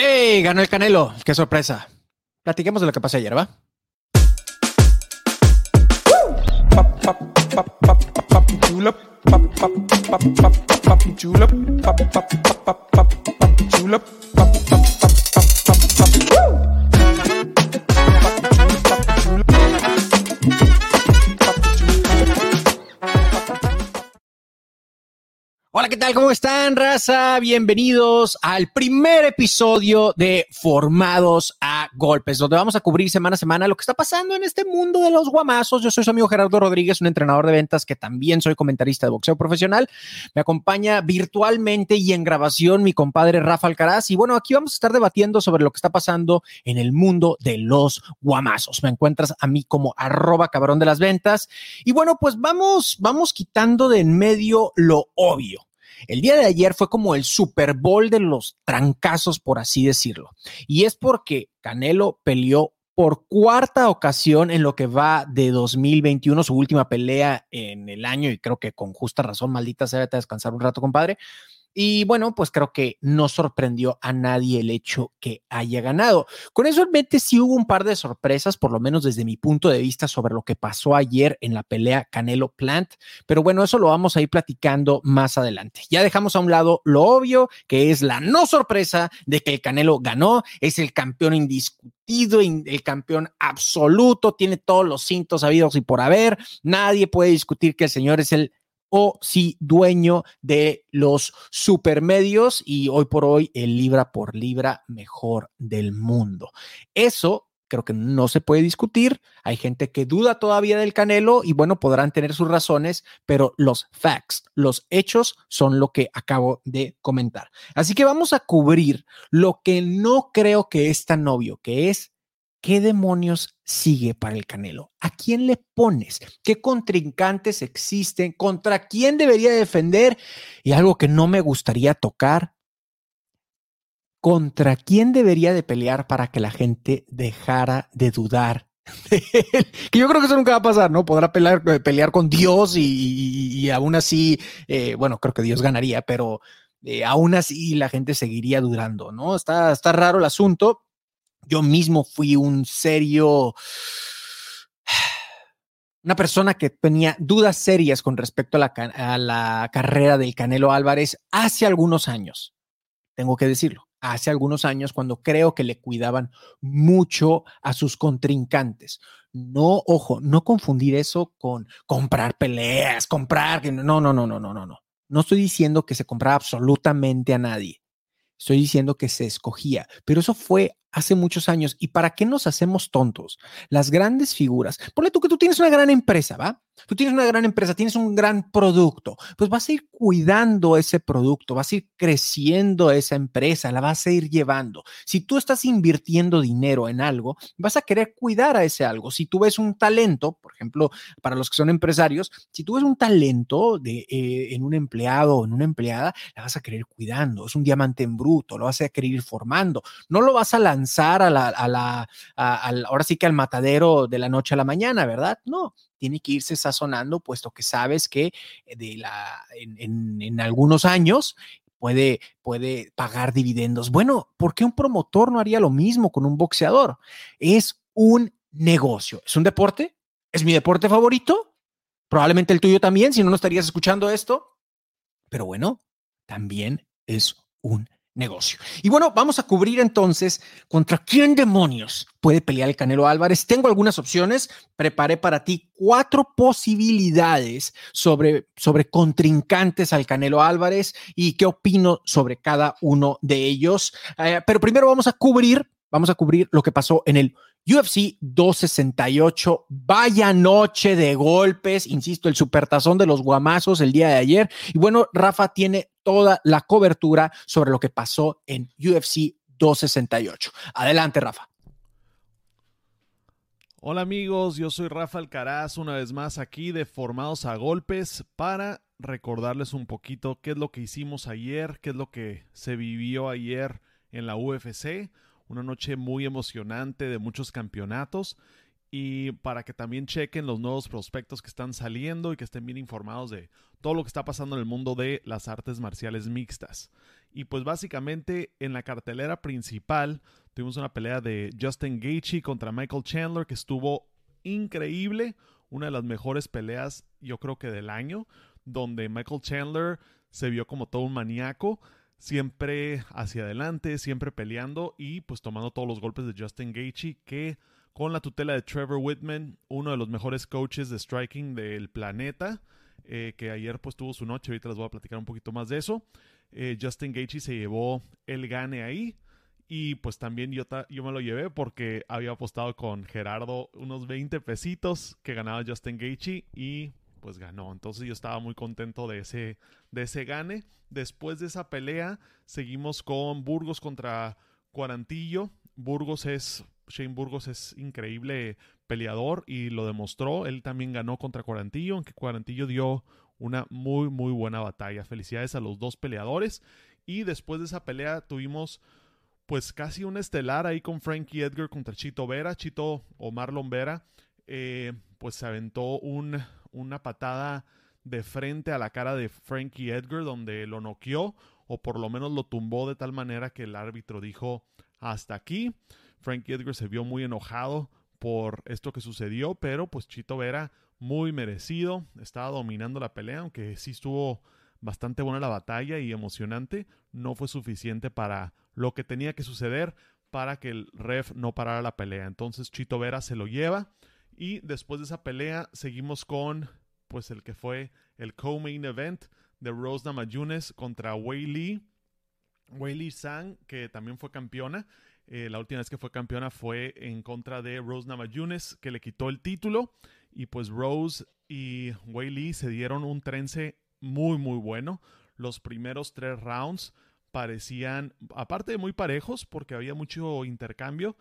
¡Ey! Ganó el Canelo. ¡Qué sorpresa! Platiquemos de lo que pasó ayer, ¿va? Hola, ¿qué tal? ¿Cómo están, raza? Bienvenidos al primer episodio de Formados a Golpes, donde vamos a cubrir semana a semana lo que está pasando en este mundo de los guamazos. Yo soy su amigo Gerardo Rodríguez, un entrenador de ventas que también soy comentarista de boxeo profesional. Me acompaña virtualmente y en grabación mi compadre Rafa Alcaraz. Y bueno, aquí vamos a estar debatiendo sobre lo que está pasando en el mundo de los guamazos. Me encuentras a mí como arroba cabrón de las ventas. Y bueno, pues vamos, vamos quitando de en medio lo obvio. El día de ayer fue como el Super Bowl de los trancazos, por así decirlo. Y es porque Canelo peleó por cuarta ocasión en lo que va de 2021, su última pelea en el año, y creo que con justa razón, maldita sea, vete a descansar un rato, compadre. Y bueno, pues creo que no sorprendió a nadie el hecho que haya ganado. Con eso en mente sí hubo un par de sorpresas, por lo menos desde mi punto de vista, sobre lo que pasó ayer en la pelea Canelo Plant. Pero bueno, eso lo vamos a ir platicando más adelante. Ya dejamos a un lado lo obvio, que es la no sorpresa de que el Canelo ganó, es el campeón indiscutido, el campeón absoluto, tiene todos los cintos habidos y por haber. Nadie puede discutir que el señor es el o si dueño de los supermedios y hoy por hoy el libra por libra mejor del mundo. Eso creo que no se puede discutir. Hay gente que duda todavía del Canelo y bueno, podrán tener sus razones, pero los facts, los hechos son lo que acabo de comentar. Así que vamos a cubrir lo que no creo que es tan obvio, que es ¿Qué demonios sigue para el Canelo? ¿A quién le pones? ¿Qué contrincantes existen? ¿Contra quién debería defender? Y algo que no me gustaría tocar, ¿contra quién debería de pelear para que la gente dejara de dudar? Que yo creo que eso nunca va a pasar, ¿no? Podrá pelear, eh, pelear con Dios y, aún así, eh, bueno, creo que Dios ganaría, pero eh, aún así la gente seguiría dudando, ¿no? Está, está raro el asunto yo mismo fui un serio, una persona que tenía dudas serias con respecto a la, carrera del Canelo Álvarez hace algunos años. Tengo que decirlo, hace algunos años cuando creo que le cuidaban mucho a sus contrincantes. No, ojo, no confundir eso con comprar peleas, comprar, no, no, no, no, no, no, no. No estoy diciendo que se compraba absolutamente a nadie. Estoy diciendo que se escogía, pero eso fue hace muchos años. ¿Y para qué nos hacemos tontos? Las grandes figuras, ponle tú que tú tienes una gran empresa, ¿va? Tú tienes una gran empresa, tienes un gran producto, pues vas a ir cuidando ese producto, vas a ir creciendo esa empresa, la vas a ir llevando. Si tú estás invirtiendo dinero en algo, vas a querer cuidar a ese algo. Si tú ves un talento, por ejemplo, para los que son empresarios, si tú ves un talento de, eh, en un empleado o en una empleada, la vas a querer cuidando. Es un diamante en bruto, lo vas a querer ir formando. No lo vas a lanzar a la, ahora sí que al matadero de la noche a la mañana, ¿verdad? No, tiene que irse sazonando, puesto que sabes que eh, de la, en, en, algunos años puede, puede pagar dividendos. Bueno, ¿por qué un promotor no haría lo mismo con un boxeador? Es un negocio, es un deporte, es mi deporte favorito, probablemente el tuyo también, si no, no estarías escuchando esto, pero bueno, también es un negocio. Y bueno, vamos a cubrir entonces contra quién demonios puede pelear el Canelo Álvarez. Tengo algunas opciones, preparé para ti cuatro posibilidades sobre, sobre contrincantes al Canelo Álvarez y qué opino sobre cada uno de ellos. Eh, pero primero vamos a cubrir, vamos a cubrir lo que pasó en el UFC 268, vaya noche de golpes, insisto, el supertazón de los guamazos el día de ayer. Y bueno, Rafa tiene toda la cobertura sobre lo que pasó en UFC 268. Adelante, Rafa. Hola amigos, yo soy Rafa Alcaraz, una vez más aquí de Formados a Golpes para recordarles un poquito qué es lo que hicimos ayer, qué es lo que se vivió ayer en la UFC una noche muy emocionante de muchos campeonatos y para que también chequen los nuevos prospectos que están saliendo y que estén bien informados de todo lo que está pasando en el mundo de las artes marciales mixtas. Y pues básicamente en la cartelera principal tuvimos una pelea de Justin Gaethje contra Michael Chandler que estuvo increíble, una de las mejores peleas yo creo que del año, donde Michael Chandler se vio como todo un maníaco siempre hacia adelante, siempre peleando y pues tomando todos los golpes de Justin Gaethje que con la tutela de Trevor Whitman, uno de los mejores coaches de striking del planeta, eh, que ayer pues tuvo su noche, ahorita les voy a platicar un poquito más de eso. Eh, Justin Gaethje se llevó el gane ahí y pues también yo, yo me lo llevé porque había apostado con Gerardo unos 20 pesitos que ganaba Justin Gaethje y pues ganó. Entonces yo estaba muy contento de ese, de ese gane. Después de esa pelea, seguimos con Burgos contra Cuarantillo. Burgos es, Shane Burgos es increíble peleador y lo demostró. Él también ganó contra Cuarantillo, aunque Cuarantillo dio una muy, muy buena batalla. Felicidades a los dos peleadores. Y después de esa pelea tuvimos pues casi un estelar ahí con Frankie Edgar contra Chito Vera. Chito o Marlon Vera. Eh, pues se aventó un, una patada de frente a la cara de Frankie Edgar donde lo noqueó o por lo menos lo tumbó de tal manera que el árbitro dijo hasta aquí. Frankie Edgar se vio muy enojado por esto que sucedió, pero pues Chito Vera muy merecido, estaba dominando la pelea, aunque sí estuvo bastante buena la batalla y emocionante, no fue suficiente para lo que tenía que suceder para que el ref no parara la pelea. Entonces Chito Vera se lo lleva y después de esa pelea seguimos con pues el que fue el co-main event de Rose Namajunas contra Wei Lee. Wei Lee Sang, que también fue campeona. Eh, la última vez que fue campeona fue en contra de Rose Namajunas, que le quitó el título. Y pues Rose y Wei Lee se dieron un trence muy, muy bueno. Los primeros tres rounds parecían, aparte de muy parejos, porque había mucho intercambio,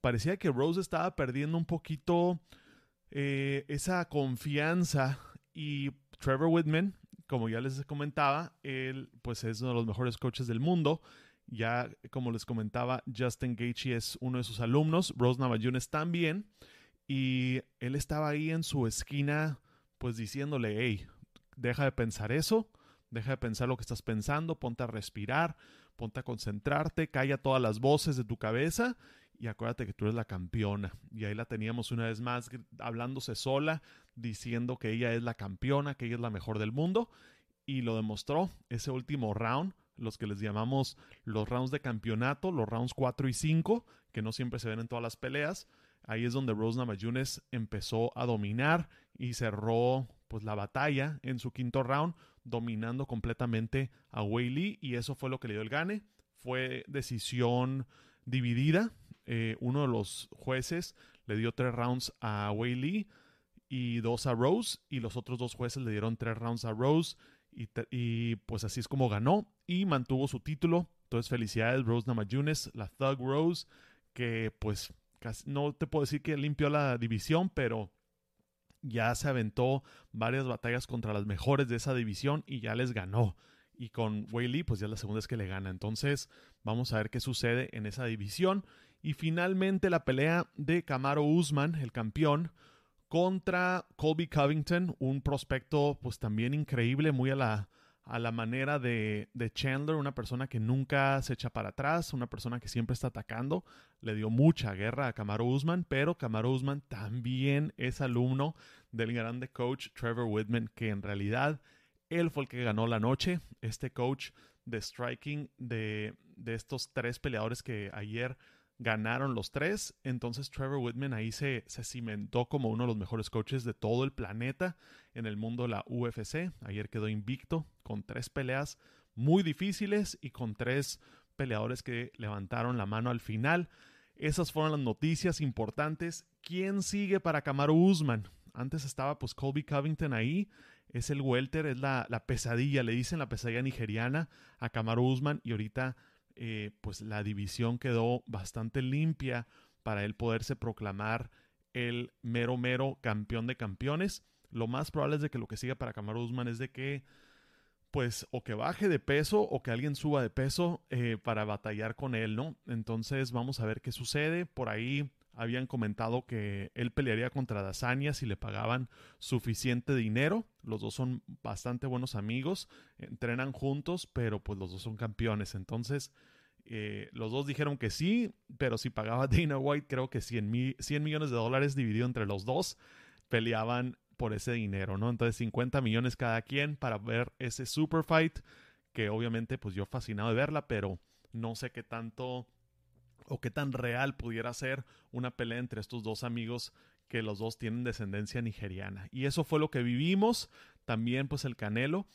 parecía que Rose estaba perdiendo un poquito eh, esa confianza y Trevor Whitman, como ya les comentaba, él pues es uno de los mejores coaches del mundo. Ya como les comentaba, Justin Gaethje es uno de sus alumnos, Rose Namajunas también, y él estaba ahí en su esquina pues diciéndole, hey, deja de pensar eso, deja de pensar lo que estás pensando, ponte a respirar, ponte a concentrarte, calla todas las voces de tu cabeza y acuérdate que tú eres la campeona. Y ahí la teníamos una vez más hablándose sola, diciendo que ella es la campeona, que ella es la mejor del mundo. Y lo demostró ese último round, los que les llamamos los rounds de campeonato, los rounds 4 y 5, que no siempre se ven en todas las peleas. Ahí es donde Rose Namajunas empezó a dominar y cerró pues la batalla en su quinto round, dominando completamente a Wei Lee y eso fue lo que le dio el gane. Fue decisión dividida, eh, uno de los jueces le dio tres rounds a Wei y dos a Rose, y los otros dos jueces le dieron tres rounds a Rose, y, pues así es como ganó y mantuvo su título. Entonces, felicidades, Rose Namajunas, la Thug Rose, que pues no te puedo decir que limpió la división, pero ya se aventó varias batallas contra las mejores de esa división y ya les ganó. Y con Wei Lee, pues ya la segunda es que le gana. Entonces, vamos a ver qué sucede en esa división. Y finalmente la pelea de Camaro Usman, el campeón, contra Colby Covington, un prospecto pues también increíble, muy a la, a la manera de, de, Chandler, una persona que nunca se echa para atrás, una persona que siempre está atacando. Le dio mucha guerra a Camaro Usman, pero Camaro Usman también es alumno del grande coach Trevor Whitman, que en realidad él fue el que ganó la noche. Este coach de striking de, de estos tres peleadores que ayer ganaron los tres. Entonces Trevor Whitman ahí se, se, cimentó como uno de los mejores coaches de todo el planeta en el mundo la UFC. Ayer quedó invicto con tres peleas muy difíciles y con tres peleadores que levantaron la mano al final. esas fueron las noticias importantes. ¿Quién sigue para Kamaru Usman? Antes estaba pues Colby Covington ahí. Es el welter, es la, pesadilla, le dicen la pesadilla nigeriana a Kamaru Usman. Y ahorita eh, pues la división quedó bastante limpia para él poderse proclamar el mero mero campeón de campeones. Lo más probable es de que lo que siga para Kamaru Usman es de que pues o que baje de peso o que alguien suba de peso eh, para batallar con él, ¿no? Entonces vamos a ver qué sucede. Por ahí habían comentado que él pelearía contra Dasania si le pagaban suficiente dinero. Los dos son bastante buenos amigos, entrenan juntos, pero pues los dos son campeones. Entonces eh, los dos dijeron que sí, pero si pagaba Dana White, creo que 100, 100 millones de dólares dividido entre los dos, peleaban por ese dinero, ¿no? Entonces 50 millones cada quien para ver ese super fight, que obviamente pues yo fascinado de verla, pero no sé qué tanto o qué tan real pudiera ser una pelea entre estos dos amigos que los dos tienen descendencia nigeriana. Y eso fue lo que vivimos. También pues el Canelo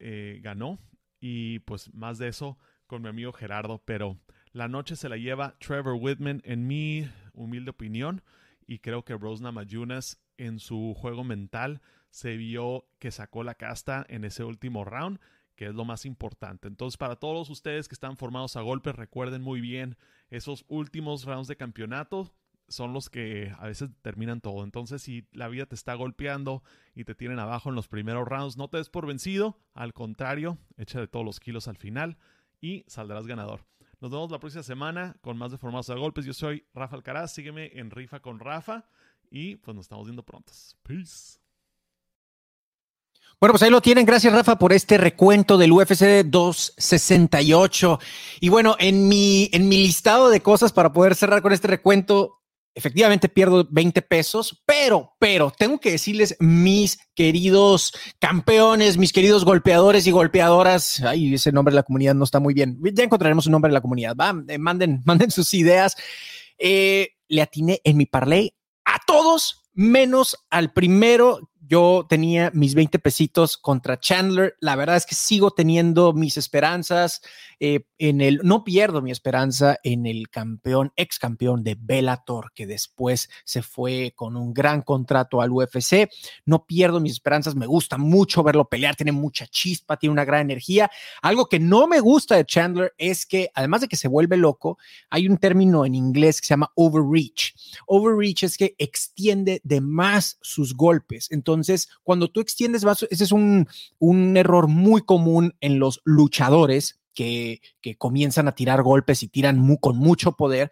eh, ganó y pues más de eso con mi amigo Gerardo, pero la noche se la lleva Trevor Whitman en mi humilde opinión y creo que Rose Namajunas en su juego mental se vio que sacó la casta en ese último round, que es lo más importante. Entonces, para todos ustedes que están formados a golpes, recuerden muy bien, esos últimos rounds de campeonato son los que a veces terminan todo. Entonces, si la vida te está golpeando y te tienen abajo en los primeros rounds, no te des por vencido, al contrario, echa de todos los kilos al final y saldrás ganador. Nos vemos la próxima semana con más de Formados a Golpes. Yo soy Rafa Alcaraz. Sígueme en Rifa con Rafa. Y pues nos estamos viendo prontos. Peace. Bueno, pues ahí lo tienen. Gracias, Rafa, por este recuento del UFC 268. Y bueno, en mi, en mi listado de cosas para poder cerrar con este recuento, efectivamente pierdo 20 pesos, pero, pero tengo que decirles, mis queridos campeones, mis queridos golpeadores y golpeadoras, ay, ese nombre de la comunidad no está muy bien. Ya encontraremos un nombre de la comunidad. Va, eh, manden, manden sus ideas. Eh, le atiné en mi parlay a todos menos al primero yo tenía mis 20 pesitos contra Chandler. La verdad es que sigo teniendo mis esperanzas eh, en el, no pierdo mi esperanza en el campeón, ex campeón de Bellator, que después se fue con un gran contrato al UFC. No pierdo mis esperanzas, me gusta mucho verlo pelear, tiene mucha chispa, tiene una gran energía. Algo que no me gusta de Chandler es que, además de que se vuelve loco, hay un término en inglés que se llama overreach. Overreach es que extiende de más sus golpes. Entonces, entonces, cuando tú extiendes vasos, ese es un, un error muy común en los luchadores que, que, comienzan a tirar golpes y tiran con mucho poder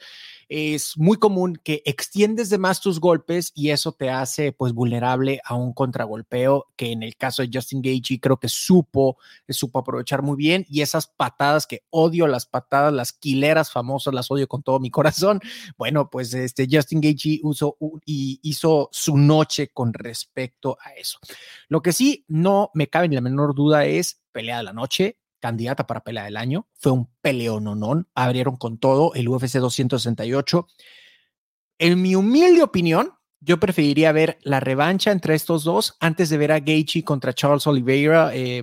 es muy común que extiendes de más tus golpes y eso te hace pues vulnerable a un contragolpeo que en el caso de Justin Gaethje creo que supo, supo aprovechar muy bien y esas patadas que odio, las patadas, las quileras famosas, las odio con todo mi corazón. Bueno, pues este Justin Gaethje usó y hizo su noche con respecto a eso. Lo que sí no me cabe ni la menor duda es pelea de la noche candidata para pelea del año. Fue un peleononón. Abrieron con todo el UFC 268. En mi humilde opinión, yo preferiría ver la revancha entre estos dos antes de ver a Gaethje contra Charles Oliveira. Eh,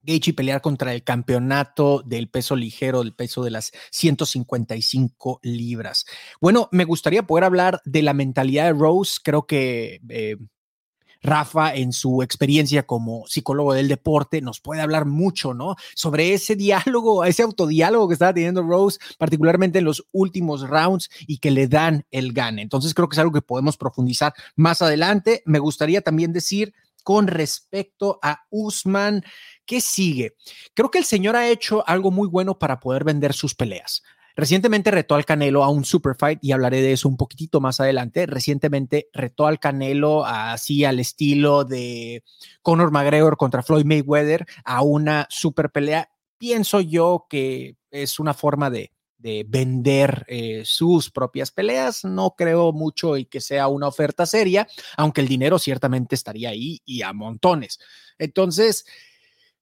Gaethje pelear contra el campeonato del peso ligero, del peso de las 155 libras. Bueno, me gustaría poder hablar de la mentalidad de Rose. Creo que eh, Rafa, en su experiencia como psicólogo del deporte, nos puede hablar mucho, ¿no? Sobre ese diálogo, ese autodiálogo que estaba teniendo Rose, particularmente en los últimos rounds y que le dan el gane. Entonces creo que es algo que podemos profundizar más adelante. Me gustaría también decir con respecto a Usman, ¿qué sigue? Creo que el señor ha hecho algo muy bueno para poder vender sus peleas. Recientemente retó al Canelo a un super fight y hablaré de eso un poquitito más adelante. Recientemente retó al Canelo así al estilo de Conor McGregor contra Floyd Mayweather a una super pelea. Pienso yo que es una forma de, vender eh, sus propias peleas. No creo mucho y que sea una oferta seria, aunque el dinero ciertamente estaría ahí y a montones. Entonces,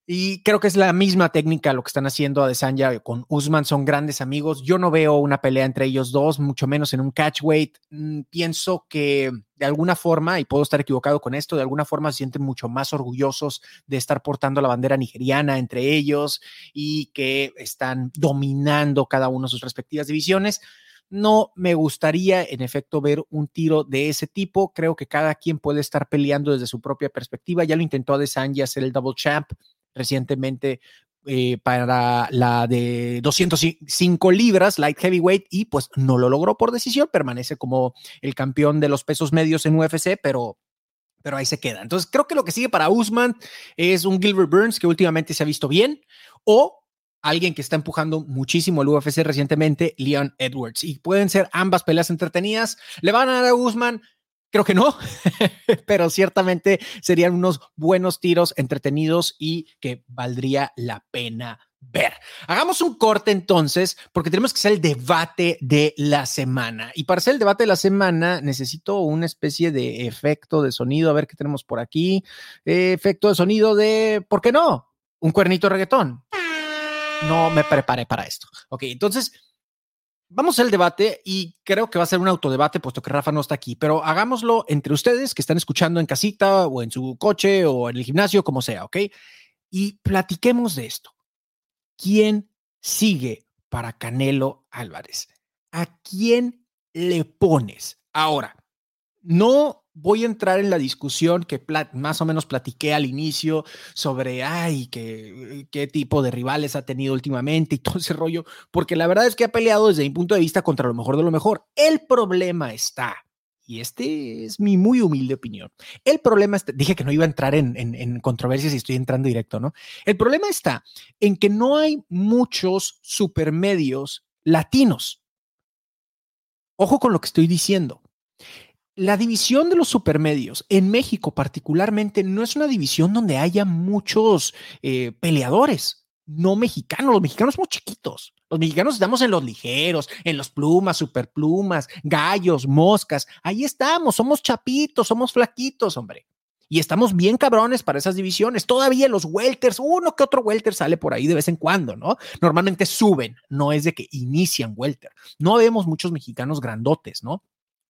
y creo que es la misma técnica lo que están haciendo Adesanya con Usman, son grandes amigos. Yo no veo una pelea entre ellos dos, mucho menos en un catchweight. Mm, pienso que de alguna forma, y puedo estar equivocado con esto, de alguna forma se sienten mucho más orgullosos de estar portando la bandera nigeriana entre ellos y que están dominando cada uno sus respectivas divisiones no me gustaría, en efecto, ver un tiro de ese tipo. Creo que cada quien puede estar peleando desde su propia perspectiva. Ya lo intentó Adesanya hacer el double champ recientemente eh, para la de 205 libras, light heavyweight, y pues no lo logró por decisión, permanece como el campeón de los pesos medios en UFC, pero pero ahí se queda. Entonces, creo que lo que sigue para Usman es un Gilbert Burns que últimamente se ha visto bien, o alguien que está empujando muchísimo el UFC recientemente, Leon Edwards. Y pueden ser ambas peleas entretenidas. ¿Le van a dar a Usman? Creo que no, pero ciertamente serían unos buenos tiros entretenidos y que valdría la pena ver. Hagamos un corte entonces, porque tenemos que hacer el debate de la semana. Y para hacer el debate de la semana, necesito una especie de efecto de sonido. A ver qué tenemos por aquí. efecto de sonido de, ¿por qué no? Un cuernito de reggaetón no me preparé para esto. Ok, entonces vamos al debate y creo que va a ser un autodebate puesto que Rafa no está aquí, pero hagámoslo entre ustedes que están escuchando en casita o en su coche o en el gimnasio, como sea, ¿ok? Y platiquemos de esto. ¿Quién sigue para Canelo Álvarez? ¿A quién le pones? Ahora, no voy a entrar en la discusión que más o menos platiqué al inicio sobre, ay, qué, qué tipo de rivales ha tenido últimamente y todo ese rollo, porque la verdad es que ha peleado desde mi punto de vista contra lo mejor de lo mejor. El problema está, y este es mi muy humilde opinión, el problema está, dije que no iba a entrar en, en, en controversias y estoy entrando directo, ¿no? El problema está en que no hay muchos supermedios latinos. Ojo con lo que estoy diciendo la división de los supermedios en México particularmente no es una división donde haya muchos eh, peleadores no mexicanos. Los mexicanos somos chiquitos. Los mexicanos estamos en los ligeros, en los plumas, superplumas, gallos, moscas. Ahí estamos, somos chapitos, somos flaquitos, hombre. Y estamos bien cabrones para esas divisiones. Todavía los welters, uno que otro welter sale por ahí de vez en cuando, ¿no? Normalmente suben, no es de que inician welter. No vemos muchos mexicanos grandotes, ¿no?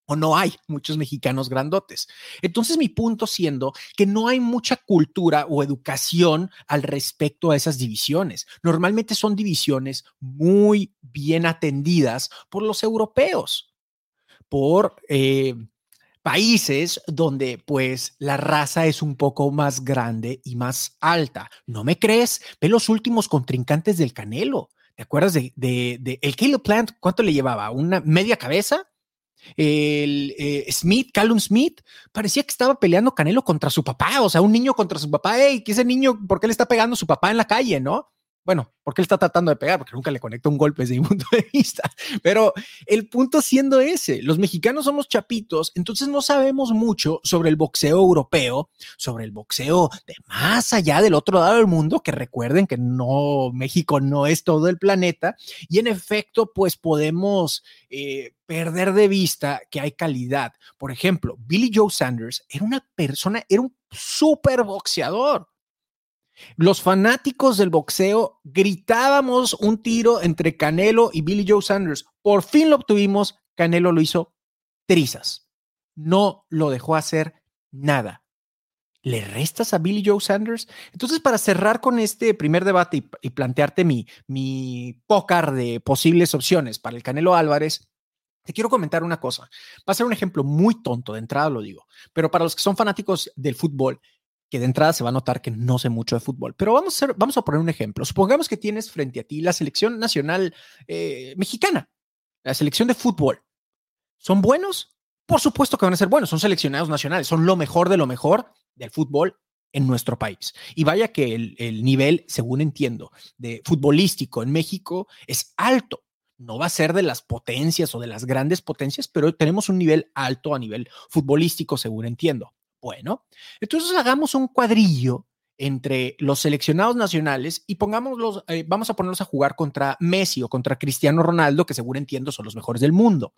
O no hay muchos mexicanos grandotes. Entonces mi punto siendo que no hay mucha cultura o educación al respecto a esas divisiones. Normalmente son divisiones muy bien atendidas por los europeos, por eh, países donde pues la raza es un poco más grande y más alta. ¿No me crees? Ve los últimos contrincantes del Canelo. ¿Te acuerdas de, el Kilo Plant? ¿Cuánto le llevaba? ¿Una media cabeza? El eh, Smith, Callum Smith, parecía que estaba peleando Canelo contra su papá, o sea, un niño contra su papá, hey, que ese niño, ¿por qué le está pegando a su papá en la calle, no? Bueno, porque él está tratando de pegar, porque nunca le conecta un golpe desde mi punto de vista. Pero el punto siendo ese, los mexicanos somos chapitos, entonces no sabemos mucho sobre el boxeo europeo, sobre el boxeo de más allá del otro lado del mundo, que recuerden que no, México no es todo el planeta, y en efecto, pues podemos eh, perder de vista que hay calidad. Por ejemplo, Billy Joe Sanders era una persona, era un super boxeador los fanáticos del boxeo gritábamos un tiro entre Canelo y Billy Joe Sanders. Por fin lo obtuvimos. Canelo lo hizo trizas. No lo dejó hacer nada. ¿Le restas a Billy Joe Sanders? Entonces, para cerrar con este primer debate y, plantearte mi, mi pócar de posibles opciones para el Canelo Álvarez, te quiero comentar una cosa. Va a ser un ejemplo muy tonto, de entrada lo digo, pero para los que son fanáticos del fútbol, que de entrada se va a notar que no sé mucho de fútbol. Pero vamos a, vamos a poner un ejemplo. Supongamos que tienes frente a ti la selección nacional eh, mexicana, la selección de fútbol. ¿Son buenos? Por supuesto que van a ser buenos. Son seleccionados nacionales. Son lo mejor de lo mejor del fútbol en nuestro país. Y vaya que el nivel, según entiendo, de futbolístico en México es alto. No va a ser de las potencias o de las grandes potencias, pero tenemos un nivel alto a nivel futbolístico, según entiendo. Bueno, entonces hagamos un cuadrillo entre los seleccionados nacionales y pongámoslos, eh, vamos a ponerlos a jugar contra Messi o contra Cristiano Ronaldo, que seguro entiendo son los mejores del mundo.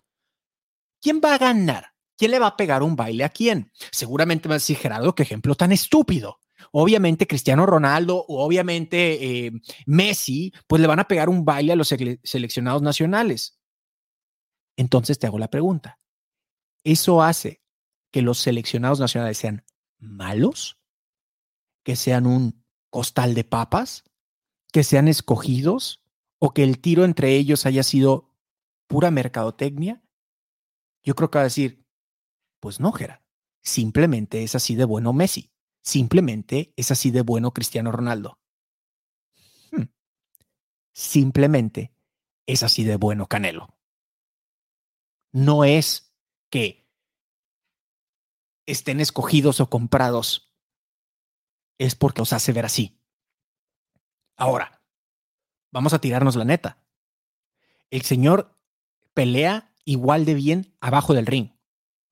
¿Quién va a ganar? ¿Quién le va a pegar un baile a quién? Seguramente va a decir Gerardo, qué ejemplo tan estúpido. Obviamente Cristiano Ronaldo o obviamente eh, Messi, pues le van a pegar un baile a los seleccionados nacionales. Entonces te hago la pregunta. ¿Eso hace que los seleccionados nacionales sean malos, que sean un costal de papas, que sean escogidos o que el tiro entre ellos haya sido pura mercadotecnia, yo creo que va a decir, pues no, Gera, simplemente es así de bueno Messi, simplemente es así de bueno Cristiano Ronaldo. Hmm. Simplemente es así de bueno Canelo. No es que estén escogidos o comprados, es porque os hace ver así. Ahora, vamos a tirarnos la neta. El señor pelea igual de bien abajo del ring.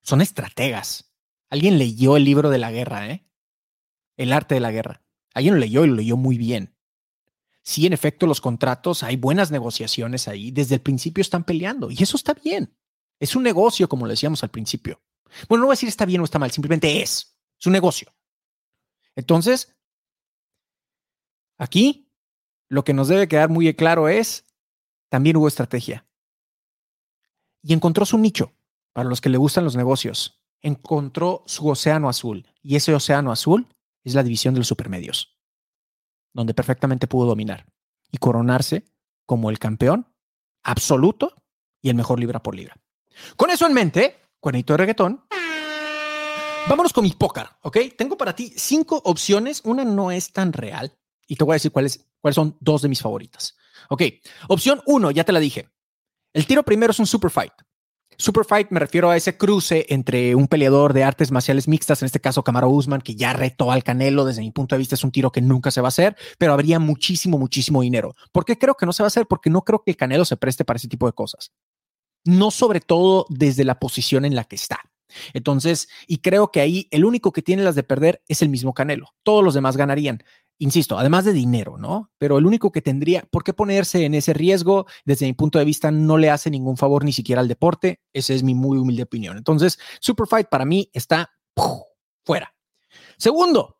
Son estrategas. Alguien leyó el libro de la guerra, ¿eh? El arte de la guerra. Alguien lo leyó y lo leyó muy bien. Sí, en efecto, los contratos, hay buenas negociaciones ahí. Desde el principio están peleando y eso está bien. Es un negocio, como lo decíamos al principio. Bueno, no voy a decir está bien o está mal, simplemente es. Es un negocio. Entonces, aquí lo que nos debe quedar muy claro es, también hubo estrategia. Y encontró su nicho para los que le gustan los negocios. Encontró su océano azul. Y ese océano azul es la división de los supermedios, donde perfectamente pudo dominar y coronarse como el campeón absoluto y el mejor libra por libra. Con eso en mente, cuernito de reggaetón. Vámonos con mi póker, ¿ok? Tengo para ti cinco opciones. Una no es tan real y te voy a decir cuáles, cuáles son dos de mis favoritas. Ok, opción uno, ya te la dije. El tiro primero es un super fight. Super fight me refiero a ese cruce entre un peleador de artes marciales mixtas, en este caso Camaro Usman, que ya retó al Canelo. Desde mi punto de vista es un tiro que nunca se va a hacer, pero habría muchísimo, muchísimo dinero. ¿Por qué creo que no se va a hacer? Porque no creo que el Canelo se preste para ese tipo de cosas no sobre todo desde la posición en la que está. Entonces, y creo que ahí el único que tiene las de perder es el mismo Canelo. Todos los demás ganarían. Insisto, además de dinero, ¿no? Pero el único que tendría, ¿por qué ponerse en ese riesgo? Desde mi punto de vista, no le hace ningún favor ni siquiera al deporte. Esa es mi muy humilde opinión. Entonces, Superfight para mí está fuera. Segundo,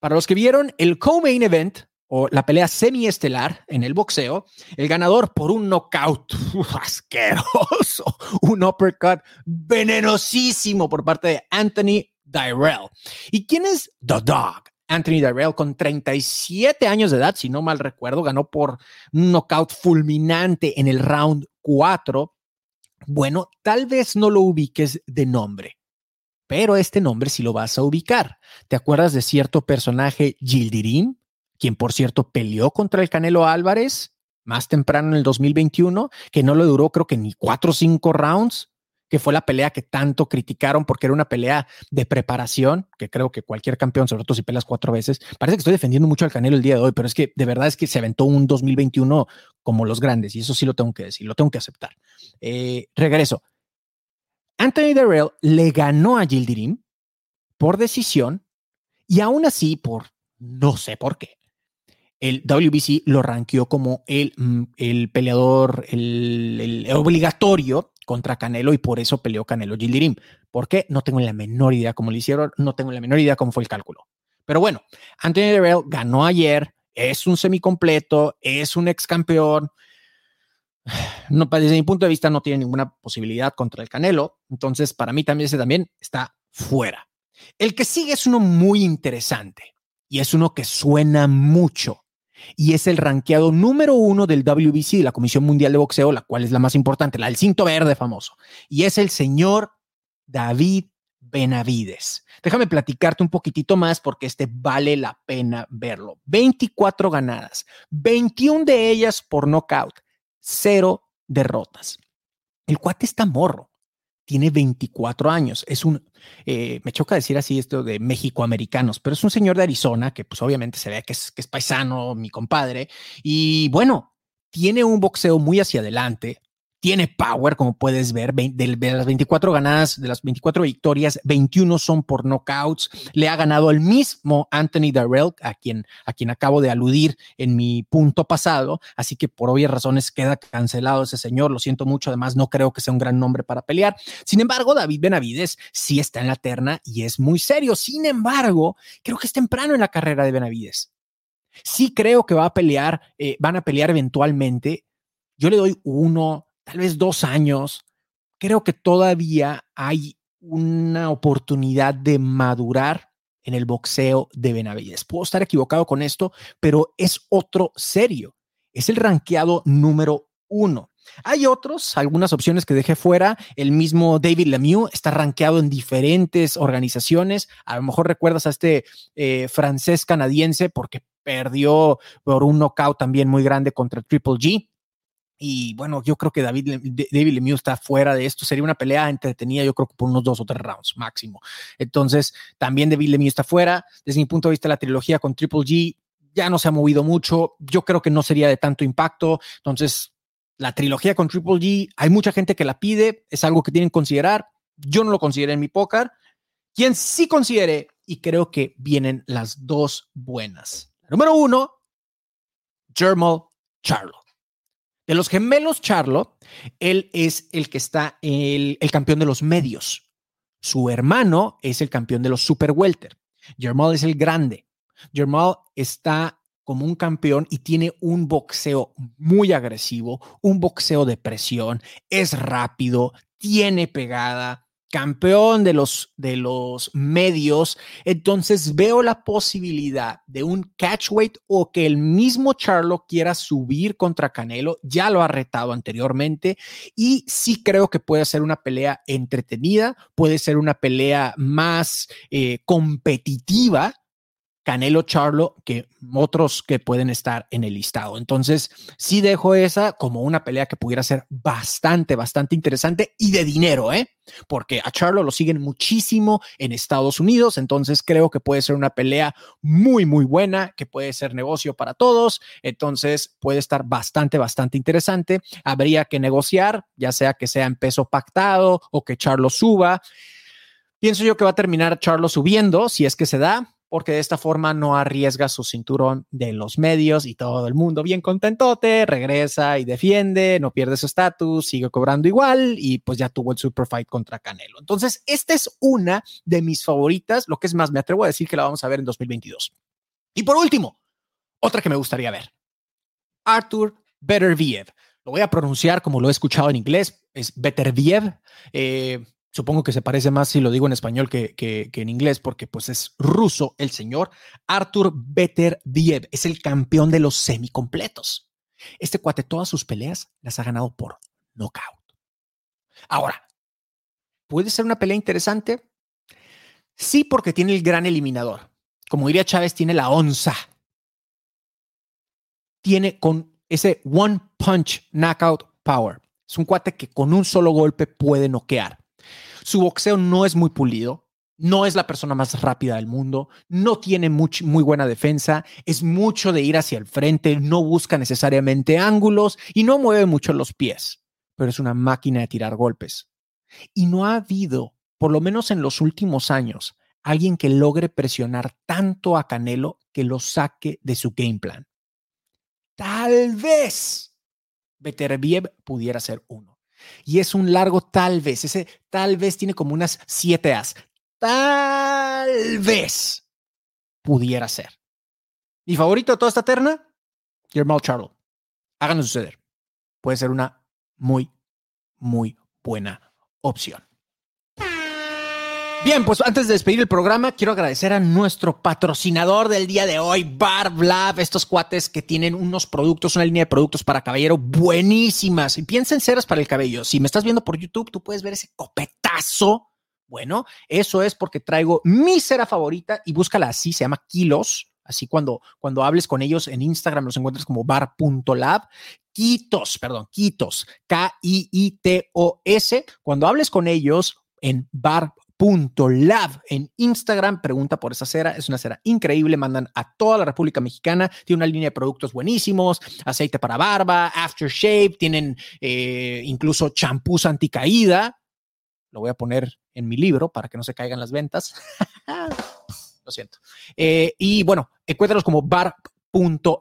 para los que vieron el co-main event o la pelea semiestelar en el boxeo, el ganador por un knockout asqueroso, un uppercut venenosísimo por parte de Anthony Dyrell. ¿Y quién es The Dog? Anthony Dyrell con 37 años de edad, si no mal recuerdo, ganó por un knockout fulminante en el round 4. Bueno, tal vez no lo ubiques de nombre, pero este nombre sí lo vas a ubicar. ¿Te acuerdas de cierto personaje, Gildirim? quien por cierto peleó contra el Canelo Álvarez más temprano en el 2021, que no le duró creo que ni cuatro o cinco rounds, que fue la pelea que tanto criticaron porque era una pelea de preparación, que creo que cualquier campeón, sobre todo si pelas cuatro veces, parece que estoy defendiendo mucho al Canelo el día de hoy, pero es que de verdad es que se aventó un 2021 como los grandes, y eso sí lo tengo que decir, lo tengo que aceptar. Eh, regreso. Anthony Darrell le ganó a Gildirim por decisión y aún así, por no sé por qué, el WBC lo ranqueó como el, mm, el peleador, el, obligatorio contra Canelo y por eso peleó Canelo Gildirim. ¿Por qué? No tengo la menor idea cómo lo hicieron, no tengo la menor idea cómo fue el cálculo. Pero bueno, Anthony Derrell ganó ayer, es un semicompleto, es un ex campeón. No, desde mi punto de vista no tiene ninguna posibilidad contra el Canelo, entonces para mí también ese también está fuera. El que sigue es uno muy interesante y es uno que suena mucho y es el ranqueado número uno del WBC, la Comisión Mundial de Boxeo, la cual es la más importante, la del cinto verde famoso. Y es el señor David Benavides. Déjame platicarte un poquitito más porque este vale la pena verlo. 24 ganadas, 21 de ellas por knockout, cero derrotas. El cuate está morro tiene 24 años. Es un, eh, me choca decir así esto de México-americanos, pero es un señor de Arizona que pues obviamente se ve que es paisano, mi compadre. Y bueno, tiene un boxeo muy hacia adelante, tiene power, como puedes ver, de, las 24 ganadas, de las 24 victorias, 21 son por knockouts. Le ha ganado el mismo Anthony Darrell, a quien, a quien acabo de aludir en mi punto pasado. Así que por obvias razones queda cancelado ese señor. Lo siento mucho. Además, no creo que sea un gran nombre para pelear. Sin embargo, David Benavides sí está en la terna y es muy serio. Sin embargo, creo que es temprano en la carrera de Benavides. Sí creo que va a pelear, eh, van a pelear eventualmente. Yo le doy uno, tal vez dos años, creo que todavía hay una oportunidad de madurar en el boxeo de Benavides. Puedo estar equivocado con esto, pero es otro serio. Es el ranqueado número uno. Hay otros, algunas opciones que dejé fuera. El mismo David Lemieux está rankeado en diferentes organizaciones. A lo mejor recuerdas a este eh, francés canadiense porque perdió por un knockout también muy grande contra Triple G. Y bueno, yo creo que David, David Lemieux está fuera de esto. Sería una pelea entretenida, yo creo que por unos dos o tres rounds máximo. Entonces, también David Lemieux está fuera. Desde mi punto de vista, la trilogía con Triple G ya no se ha movido mucho. Yo creo que no sería de tanto impacto. Entonces, la trilogía con Triple G, hay mucha gente que la pide, es algo que tienen que considerar. Yo no lo consideré en mi póker. Quien sí considere, y creo que vienen las dos buenas. Número uno, Jermal Charlo. De los gemelos Charlo, él es el que está el, campeón de los medios. Su hermano es el campeón de los super welter. Jermal es el grande. Jermal está como un campeón y tiene un boxeo muy agresivo, un boxeo de presión, es rápido, tiene pegada, campeón de los, de los medios, entonces veo la posibilidad de un catchweight o que el mismo Charlo quiera subir contra Canelo, ya lo ha retado anteriormente y sí creo que puede ser una pelea entretenida, puede ser una pelea más eh, competitiva Canelo Charlo que otros que pueden estar en el listado. Entonces, sí dejo esa como una pelea que pudiera ser bastante, bastante interesante y de dinero, ¿eh? Porque a Charlo lo siguen muchísimo en Estados Unidos, entonces creo que puede ser una pelea muy, muy buena, que puede ser negocio para todos, entonces puede estar bastante, bastante interesante. Habría que negociar, ya sea que sea en peso pactado o que Charlo suba. Pienso yo que va a terminar Charlo subiendo, si es que se da, porque de esta forma no arriesga su cinturón de los medios y todo el mundo bien contentote, regresa y defiende, no pierde su estatus, sigue cobrando igual y pues ya tuvo el super fight contra Canelo. Entonces, esta es una de mis favoritas, lo que es más, me atrevo a decir que la vamos a ver en 2022. Y por último, otra que me gustaría ver, Arthur Beterbiev. Lo voy a pronunciar como lo he escuchado en inglés, es Beterbiev. Eh, Supongo que se parece más si lo digo en español que, en inglés, porque pues es ruso el señor Artur Beterbiev. Es el campeón de los semicompletos. Este cuate todas sus peleas las ha ganado por knockout. Ahora, ¿puede ser una pelea interesante? Sí, porque tiene el gran eliminador. Como diría Chávez, tiene la onza. Tiene con ese one punch knockout power. Es un cuate que con un solo golpe puede noquear. Su boxeo no es muy pulido, no es la persona más rápida del mundo, no tiene muy buena defensa, es mucho de ir hacia el frente, no busca necesariamente ángulos y no mueve mucho los pies, pero es una máquina de tirar golpes. Y no ha habido, por lo menos en los últimos años, alguien que logre presionar tanto a Canelo que lo saque de su game plan. Tal vez Beterbiev pudiera ser uno. Y es un largo tal vez. Ese tal vez tiene como unas siete As. Tal vez pudiera ser. Mi favorito de toda esta terna, Guillermo Charlo. Háganlo suceder. Puede ser una muy, muy buena opción. Bien, pues antes de despedir el programa, quiero agradecer a nuestro patrocinador del día de hoy, Barblab, estos cuates que tienen unos productos, una línea de productos para caballero buenísimas. Y piensa en ceras para el cabello. Si me estás viendo por YouTube, tú puedes ver ese copetazo. Bueno, eso es porque traigo mi cera favorita y búscala así, se llama Kilos. Así cuando, cuando hables con ellos en Instagram los encuentras como bar.lab. Quitos, perdón, Quitos, K-I-I-T-O-S. Cuando hables con ellos en bar lab en Instagram. Pregunta por esa cera. Es una cera increíble. Mandan a toda la República Mexicana. Tiene una línea de productos buenísimos. Aceite para barba, aftershave. Tienen eh, incluso champús anticaída. Lo voy a poner en mi libro para que no se caigan las ventas. Lo siento. Eh, y bueno, encuéntralos como bar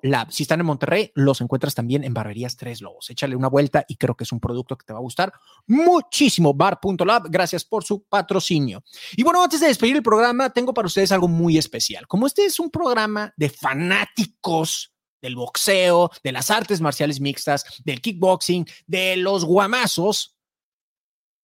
Lab. Si están en Monterrey, los encuentras también en Barberías Tres Lobos. Échale una vuelta y creo que es un producto que te va a gustar muchísimo. Bar.lab, gracias por su patrocinio. Y bueno, antes de despedir el programa, tengo para ustedes algo muy especial. Como este es un programa de fanáticos del boxeo, de las artes marciales mixtas, del kickboxing, de los guamazos,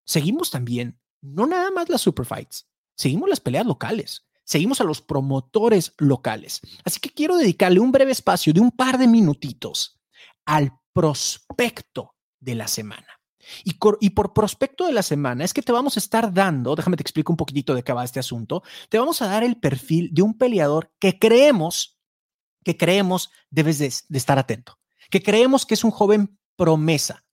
seguimos también, no nada más las superfights, seguimos las peleas locales seguimos a los promotores locales. Así que quiero dedicarle un breve espacio de un par de minutitos al prospecto de la semana. Y, por prospecto de la semana es que te vamos a estar dando, déjame te explico un poquitito de qué va este asunto, te vamos a dar el perfil de un peleador que creemos, que creemos debes de, de estar atento, que creemos que es un joven promesa.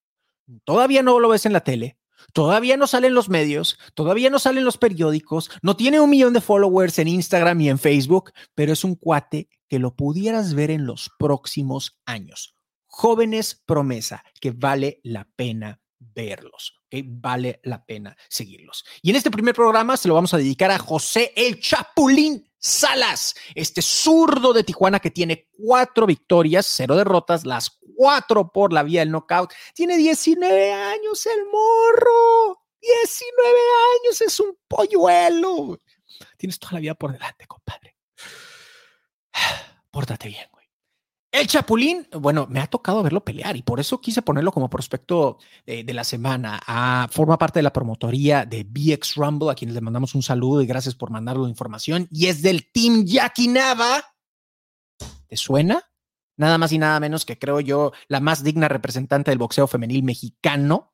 Todavía no lo ves en la tele, Todavía no salen los medios, todavía no salen los periódicos, no tiene un millón de followers en Instagram y en Facebook, pero es un cuate que lo pudieras ver en los próximos años. Jóvenes promesa, que vale la pena verlos. Que Vale la pena seguirlos. Y en este primer programa se lo vamos a dedicar a José el Chapulín Salas, este zurdo de Tijuana que tiene cuatro victorias, cero derrotas, las cuatro por la vía del knockout. Tiene 19 años el morro. 19 años, es un polluelo. Tienes toda la vida por delante, compadre. Pórtate bien. El Chapulín, bueno, me ha tocado verlo pelear y por eso quise ponerlo como prospecto de, de la semana. Ah, forma parte de la promotoría de BX Rumble, a quienes le mandamos un saludo y gracias por mandarlo la información. Y es del Team Yakinaba. ¿Te suena? nada más y nada menos que creo yo la más digna representante del boxeo femenil mexicano.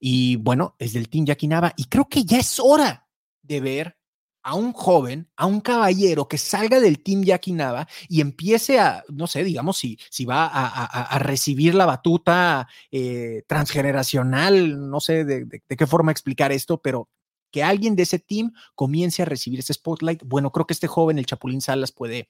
Y bueno, es del Team Yakinaba. Y creo que ya es hora de ver a un joven, a un caballero que salga del Team Yakinaba y empiece a, no sé, digamos, si, si va a, recibir la batuta eh, transgeneracional, no sé de, de qué forma explicar esto, pero que alguien de ese team comience a recibir ese spotlight. Bueno, creo que este joven, el Chapulín Salas, puede,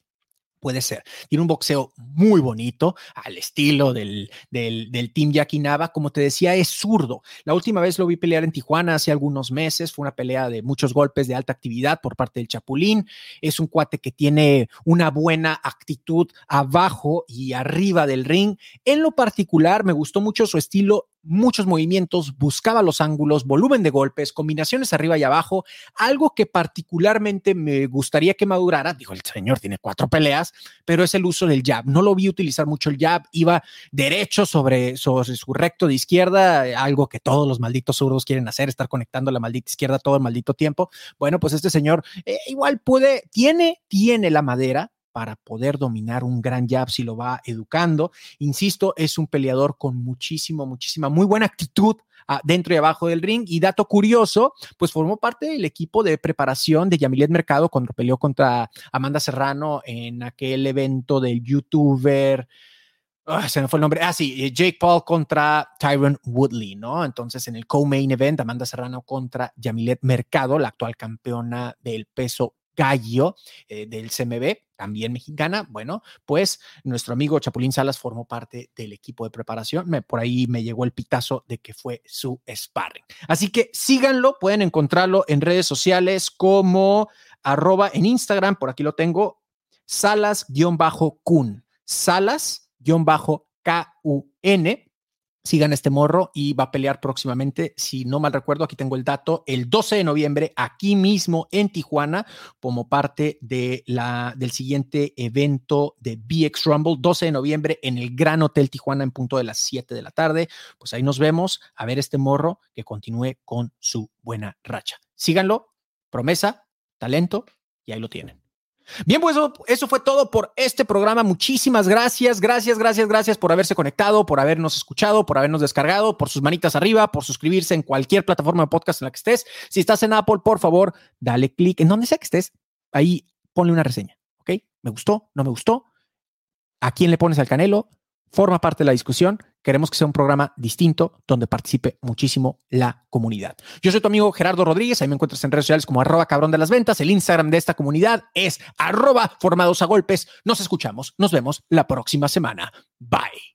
puede ser. Tiene un boxeo muy bonito, al estilo del, del, del Team Yakinaba. Como te decía, es zurdo. La última vez lo vi pelear en Tijuana hace algunos meses. Fue una pelea de muchos golpes de alta actividad por parte del Chapulín. Es un cuate que tiene una buena actitud abajo y arriba del ring. En lo particular, me gustó mucho su estilo muchos movimientos, buscaba los ángulos, volumen de golpes, combinaciones arriba y abajo, algo que particularmente me gustaría que madurara, dijo el señor tiene cuatro peleas, pero es el uso del jab. No lo vi utilizar mucho el jab, iba derecho sobre, sobre su recto de izquierda, algo que todos los malditos zurdos quieren hacer, estar conectando la maldita izquierda todo el maldito tiempo. Bueno, pues este señor eh, igual puede, tiene, tiene la madera, para poder dominar un gran jab si lo va educando. Insisto, es un peleador con muchísimo, muchísima, muy buena actitud dentro y abajo del ring. Y dato curioso, pues formó parte del equipo de preparación de Yamilet Mercado cuando peleó contra Amanda Serrano en aquel evento del youtuber. Ah, se me fue el nombre. Ah, sí, eh, Jake Paul contra Tyron Woodley, ¿no? Entonces, en el co-main event, Amanda Serrano contra Yamilet Mercado, la actual campeona del peso gallo eh, del CMB, también mexicana. Bueno, pues nuestro amigo Chapulín Salas formó parte del equipo de preparación. Por ahí me llegó el pitazo de que fue su sparring. Así que síganlo, pueden encontrarlo en redes sociales como arroba en Instagram, por aquí lo tengo, salas-kun, salas-kun sigan este morro y va a pelear próximamente, si no mal recuerdo, aquí tengo el dato, el 12 de noviembre, aquí mismo en Tijuana, como parte de la, del siguiente evento de BX Rumble, 12 de noviembre en el Gran Hotel Tijuana en punto de las 7 de la tarde. Pues ahí nos vemos a ver este morro que continúe con su buena racha. Síganlo, promesa, talento, y ahí lo tienen. Bien, pues eso, fue todo por este programa. Muchísimas gracias, gracias, gracias, gracias por haberse conectado, por habernos escuchado, por habernos descargado, por sus manitas arriba, por suscribirse en cualquier plataforma de podcast en la que estés. Si estás en Apple, por favor, dale clic en donde sea que estés. Ahí ponle una reseña, ¿ok? ¿Me gustó? ¿No me gustó? ¿A quién le pones al canelo? Forma parte de la discusión. Queremos que sea un programa distinto donde participe muchísimo la comunidad. Yo soy tu amigo Gerardo Rodríguez, ahí me encuentras en redes sociales como arroba cabrón de las ventas. El Instagram de esta comunidad es arroba formados a golpes. Nos escuchamos, nos vemos la próxima semana. Bye.